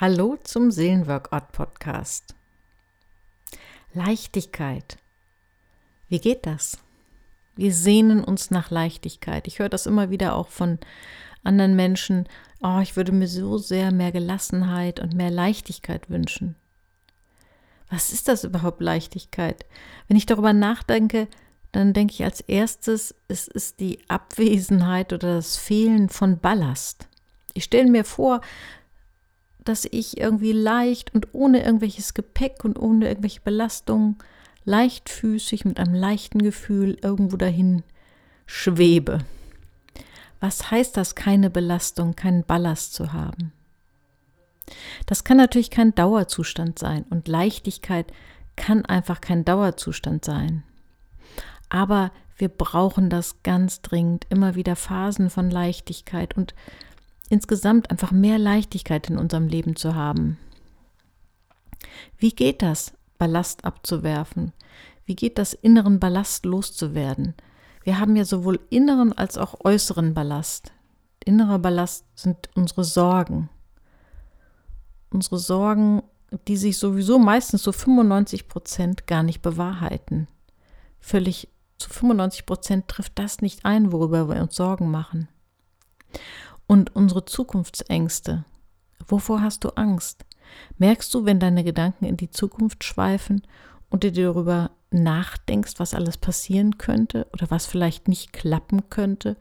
Hallo zum Seelenworkout Podcast. Leichtigkeit. Wie geht das? Wir sehnen uns nach Leichtigkeit. Ich höre das immer wieder auch von anderen Menschen. Oh, ich würde mir so sehr mehr Gelassenheit und mehr Leichtigkeit wünschen. Was ist das überhaupt Leichtigkeit? Wenn ich darüber nachdenke, dann denke ich als erstes, es ist die Abwesenheit oder das Fehlen von Ballast. Ich stelle mir vor, dass ich irgendwie leicht und ohne irgendwelches Gepäck und ohne irgendwelche Belastungen leichtfüßig mit einem leichten Gefühl irgendwo dahin schwebe. Was heißt das, keine Belastung, keinen Ballast zu haben? Das kann natürlich kein Dauerzustand sein und Leichtigkeit kann einfach kein Dauerzustand sein. Aber wir brauchen das ganz dringend, immer wieder Phasen von Leichtigkeit und insgesamt einfach mehr Leichtigkeit in unserem Leben zu haben. Wie geht das, Ballast abzuwerfen? Wie geht das, inneren Ballast loszuwerden? Wir haben ja sowohl inneren als auch äußeren Ballast. Innerer Ballast sind unsere Sorgen. Unsere Sorgen, die sich sowieso meistens zu 95 Prozent gar nicht bewahrheiten. Völlig zu 95 Prozent trifft das nicht ein, worüber wir uns Sorgen machen und unsere Zukunftsängste. Wovor hast du Angst? Merkst du, wenn deine Gedanken in die Zukunft schweifen und du dir darüber nachdenkst, was alles passieren könnte oder was vielleicht nicht klappen könnte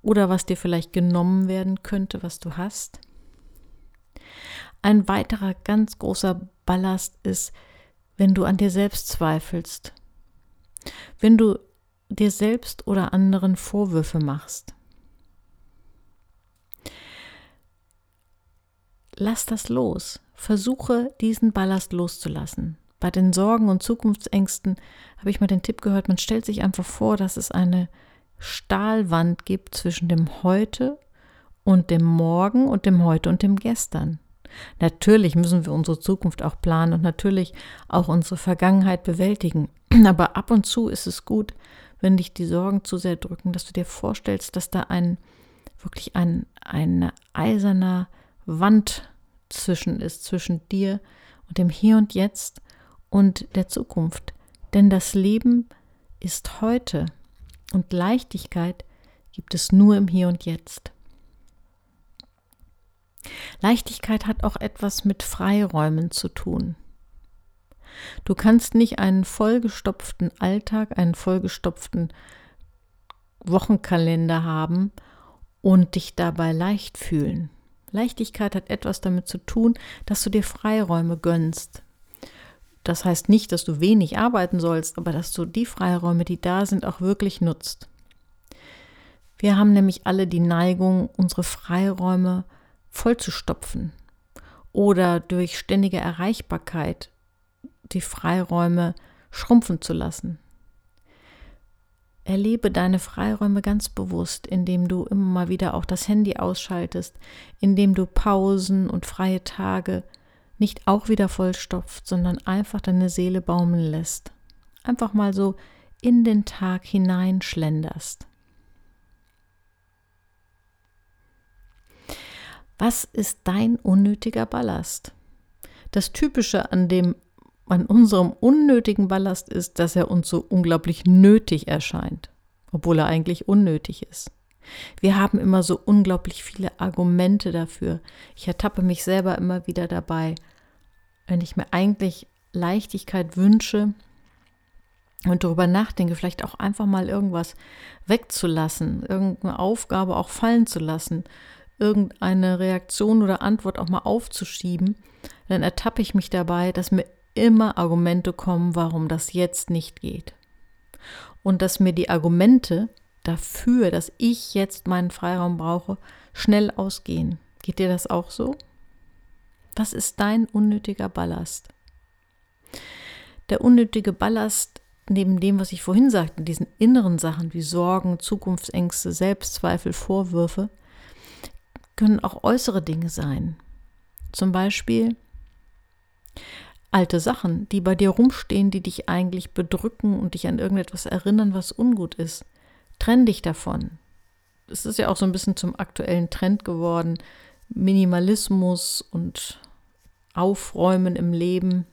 oder was dir vielleicht genommen werden könnte, was du hast? Ein weiterer ganz großer Ballast ist, wenn du an dir selbst zweifelst, wenn du dir selbst oder anderen Vorwürfe machst. Lass das los. Versuche, diesen Ballast loszulassen. Bei den Sorgen und Zukunftsängsten habe ich mal den Tipp gehört, man stellt sich einfach vor, dass es eine Stahlwand gibt zwischen dem Heute und dem Morgen und dem Heute und dem Gestern. Natürlich müssen wir unsere Zukunft auch planen und natürlich auch unsere Vergangenheit bewältigen. Aber ab und zu ist es gut, wenn dich die Sorgen zu sehr drücken, dass du dir vorstellst, dass da ein wirklich ein, ein eiserner Wand zwischen ist, zwischen dir und dem Hier und Jetzt und der Zukunft. Denn das Leben ist heute und Leichtigkeit gibt es nur im Hier und Jetzt. Leichtigkeit hat auch etwas mit Freiräumen zu tun. Du kannst nicht einen vollgestopften Alltag, einen vollgestopften Wochenkalender haben und dich dabei leicht fühlen. Leichtigkeit hat etwas damit zu tun, dass du dir Freiräume gönnst. Das heißt nicht, dass du wenig arbeiten sollst, aber dass du die Freiräume, die da sind, auch wirklich nutzt. Wir haben nämlich alle die Neigung, unsere Freiräume vollzustopfen oder durch ständige Erreichbarkeit die Freiräume schrumpfen zu lassen. Erlebe deine Freiräume ganz bewusst, indem du immer mal wieder auch das Handy ausschaltest, indem du Pausen und freie Tage nicht auch wieder vollstopft, sondern einfach deine Seele baumeln lässt. Einfach mal so in den Tag hineinschlenderst. Was ist dein unnötiger Ballast? Das Typische an dem an unserem unnötigen Ballast ist, dass er uns so unglaublich nötig erscheint, obwohl er eigentlich unnötig ist. Wir haben immer so unglaublich viele Argumente dafür. Ich ertappe mich selber immer wieder dabei, wenn ich mir eigentlich Leichtigkeit wünsche und darüber nachdenke, vielleicht auch einfach mal irgendwas wegzulassen, irgendeine Aufgabe auch fallen zu lassen, irgendeine Reaktion oder Antwort auch mal aufzuschieben, dann ertappe ich mich dabei, dass mir immer Argumente kommen, warum das jetzt nicht geht. Und dass mir die Argumente dafür, dass ich jetzt meinen Freiraum brauche, schnell ausgehen. Geht dir das auch so? Was ist dein unnötiger Ballast? Der unnötige Ballast, neben dem, was ich vorhin sagte, diesen inneren Sachen wie Sorgen, Zukunftsängste, Selbstzweifel, Vorwürfe, können auch äußere Dinge sein. Zum Beispiel alte Sachen, die bei dir rumstehen, die dich eigentlich bedrücken und dich an irgendetwas erinnern, was ungut ist. Trenn dich davon. Es ist ja auch so ein bisschen zum aktuellen Trend geworden. Minimalismus und Aufräumen im Leben.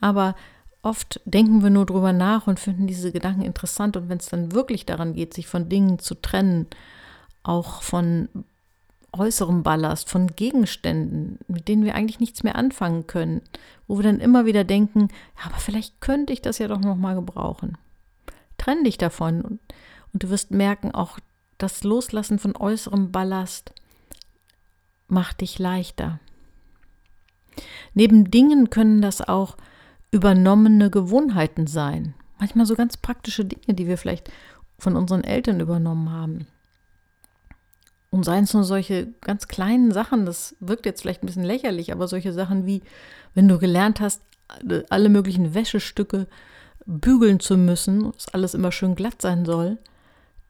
Aber oft denken wir nur drüber nach und finden diese Gedanken interessant. Und wenn es dann wirklich daran geht, sich von Dingen zu trennen, auch von äußerem Ballast, von Gegenständen, mit denen wir eigentlich nichts mehr anfangen können, wo wir dann immer wieder denken, ja, aber vielleicht könnte ich das ja doch noch mal gebrauchen. Trenn dich davon und, und du wirst merken, auch das Loslassen von äußerem Ballast macht dich leichter. Neben Dingen können das auch übernommene Gewohnheiten sein. Manchmal so ganz praktische Dinge, die wir vielleicht von unseren Eltern übernommen haben. Und seien es nur solche ganz kleinen Sachen, das wirkt jetzt vielleicht ein bisschen lächerlich, aber solche Sachen wie, wenn du gelernt hast, alle möglichen Wäschestücke bügeln zu müssen, dass alles immer schön glatt sein soll,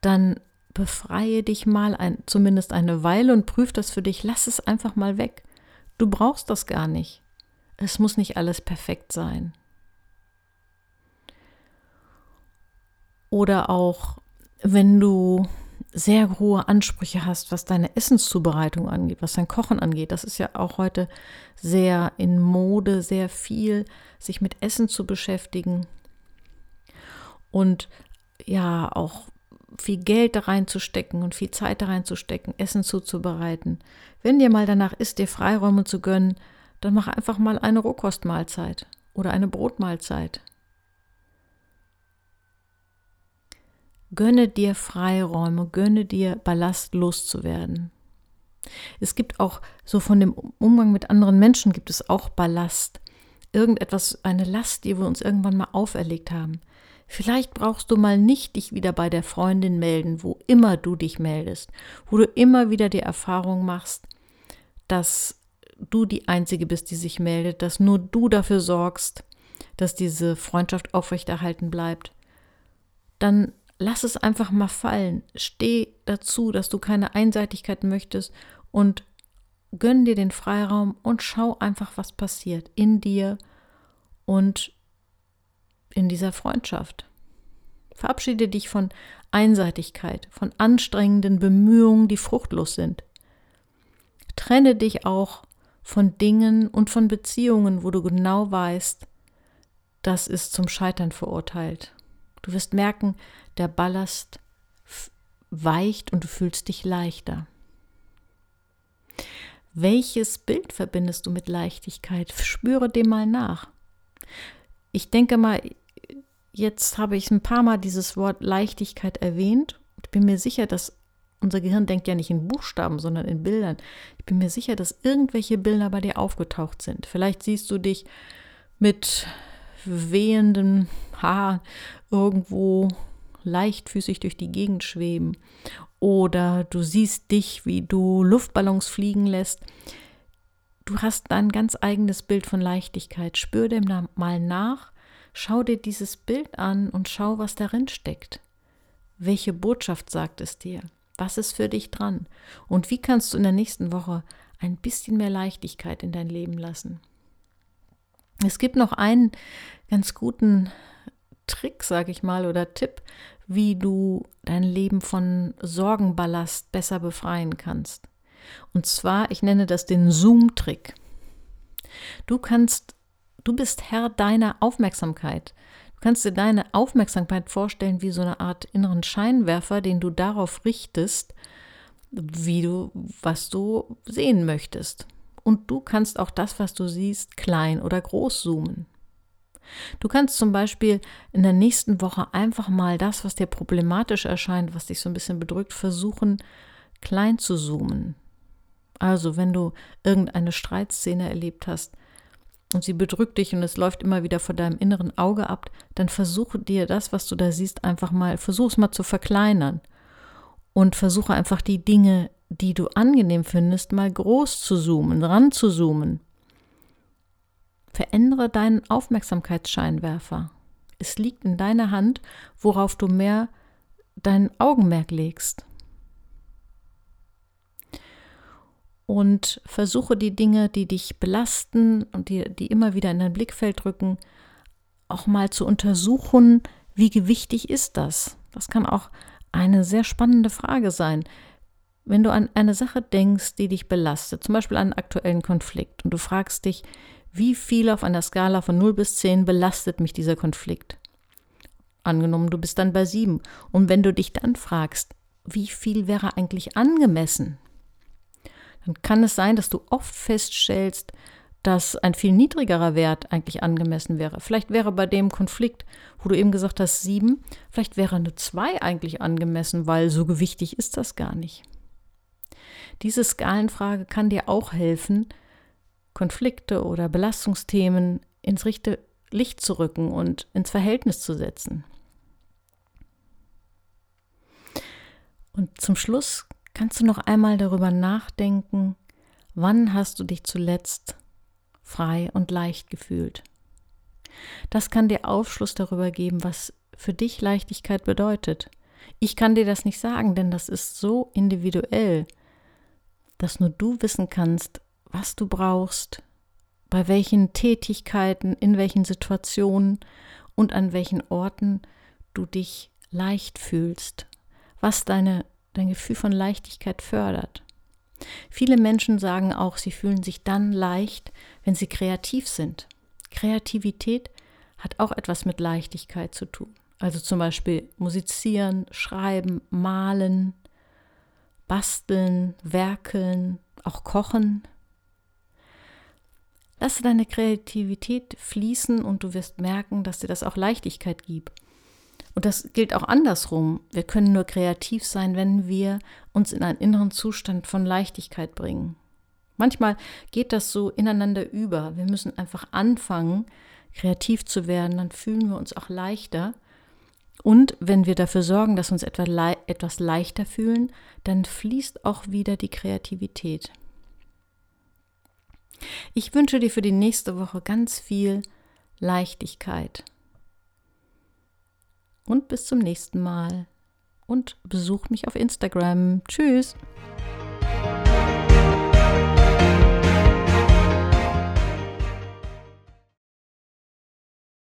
dann befreie dich mal ein, zumindest eine Weile und prüf das für dich. Lass es einfach mal weg. Du brauchst das gar nicht. Es muss nicht alles perfekt sein. Oder auch, wenn du sehr hohe Ansprüche hast, was deine Essenszubereitung angeht, was dein Kochen angeht. Das ist ja auch heute sehr in Mode, sehr viel, sich mit Essen zu beschäftigen und ja auch viel Geld da reinzustecken und viel Zeit da reinzustecken, Essen zuzubereiten. Wenn dir mal danach ist, dir Freiräume zu gönnen, dann mach einfach mal eine Rohkostmahlzeit oder eine Brotmahlzeit Gönne dir Freiräume, gönne dir Ballast loszuwerden. Es gibt auch so von dem Umgang mit anderen Menschen gibt es auch Ballast. Irgendetwas, eine Last, die wir uns irgendwann mal auferlegt haben. Vielleicht brauchst du mal nicht dich wieder bei der Freundin melden, wo immer du dich meldest, wo du immer wieder die Erfahrung machst, dass du die Einzige bist, die sich meldet, dass nur du dafür sorgst, dass diese Freundschaft aufrechterhalten bleibt. Dann lass es einfach mal fallen. Steh dazu, dass du keine Einseitigkeit möchtest und gönn dir den Freiraum und schau einfach, was passiert in dir und in dieser Freundschaft. Verabschiede dich von Einseitigkeit, von anstrengenden Bemühungen, die fruchtlos sind. Trenne dich auch von Dingen und von Beziehungen, wo du genau weißt, das ist zum Scheitern verurteilt. Du wirst merken, der Ballast weicht und du fühlst dich leichter. Welches Bild verbindest du mit Leichtigkeit? Spüre dem mal nach. Ich denke mal, jetzt habe ich ein paar Mal dieses Wort Leichtigkeit erwähnt. Ich bin mir sicher, dass unser Gehirn denkt ja nicht in Buchstaben, sondern in Bildern. Ich bin mir sicher, dass irgendwelche Bilder bei dir aufgetaucht sind. Vielleicht siehst du dich mit wehenden Haaren irgendwo leichtfüßig durch die Gegend schweben oder du siehst dich, wie du Luftballons fliegen lässt. Du hast ein ganz eigenes Bild von Leichtigkeit. Spür dem mal nach, schau dir dieses Bild an und schau, was darin steckt. Welche Botschaft sagt es dir? Was ist für dich dran? Und wie kannst du in der nächsten Woche ein bisschen mehr Leichtigkeit in dein Leben lassen? Es gibt noch einen ganz guten Trick, sage ich mal, oder Tipp, wie du dein Leben von Sorgenballast besser befreien kannst. Und zwar, ich nenne das den Zoom-Trick. Du kannst, du bist Herr deiner Aufmerksamkeit. Du kannst dir deine Aufmerksamkeit vorstellen wie so eine Art inneren Scheinwerfer, den du darauf richtest, wie du, was du sehen möchtest. Und du kannst auch das, was du siehst, klein oder groß zoomen. Du kannst zum Beispiel in der nächsten Woche einfach mal das, was dir problematisch erscheint, was dich so ein bisschen bedrückt, versuchen klein zu zoomen. Also wenn du irgendeine Streitszene erlebt hast und sie bedrückt dich und es läuft immer wieder vor deinem inneren Auge ab, dann versuche dir das, was du da siehst, einfach mal, versuch es mal zu verkleinern und versuche einfach die Dinge, die du angenehm findest, mal groß zu zoomen, ran zu zoomen Verändere deinen Aufmerksamkeitsscheinwerfer. Es liegt in deiner Hand, worauf du mehr dein Augenmerk legst. Und versuche die Dinge, die dich belasten und die, die immer wieder in dein Blickfeld rücken, auch mal zu untersuchen, wie gewichtig ist das? Das kann auch eine sehr spannende Frage sein. wenn du an eine Sache denkst, die dich belastet, zum Beispiel einen aktuellen Konflikt, und du fragst dich, wie viel auf einer Skala von 0 bis 10 belastet mich dieser Konflikt? Angenommen, du bist dann bei 7. Und wenn du dich dann fragst, wie viel wäre eigentlich angemessen, dann kann es sein, dass du oft feststellst, dass ein viel niedrigerer Wert eigentlich angemessen wäre. Vielleicht wäre bei dem Konflikt, wo du eben gesagt hast, sieben, vielleicht wäre eine zwei eigentlich angemessen, weil so gewichtig ist das gar nicht. Diese Skalenfrage kann dir auch helfen, Konflikte oder Belastungsthemen ins richtige Licht zu rücken und ins Verhältnis zu setzen. Und zum Schluss kannst du noch einmal darüber nachdenken, wann hast du dich zuletzt frei und leicht gefühlt. Das kann dir Aufschluss darüber geben, was für dich Leichtigkeit bedeutet. Ich kann dir das nicht sagen, denn das ist so individuell, dass nur du wissen kannst, was du brauchst, bei welchen Tätigkeiten, in welchen Situationen und an welchen Orten du dich leicht fühlst, was deine, dein Gefühl von Leichtigkeit fördert. Viele Menschen sagen auch, sie fühlen sich dann leicht, wenn sie kreativ sind. Kreativität hat auch etwas mit Leichtigkeit zu tun. Also zum Beispiel musizieren, schreiben, malen, basteln, werkeln, auch kochen. Lasse deine Kreativität fließen und du wirst merken, dass dir das auch Leichtigkeit gibt. Und das gilt auch andersrum. Wir können nur kreativ sein, wenn wir uns in einen inneren Zustand von Leichtigkeit bringen. Manchmal geht das so ineinander über. Wir müssen einfach anfangen, kreativ zu werden, dann fühlen wir uns auch leichter. Und wenn wir dafür sorgen, dass uns etwas leichter fühlen, dann fließt auch wieder die Kreativität. Ich wünsche dir für die nächste Woche ganz viel Leichtigkeit und bis zum nächsten Mal. Und besuch mich auf Instagram. Tschüss.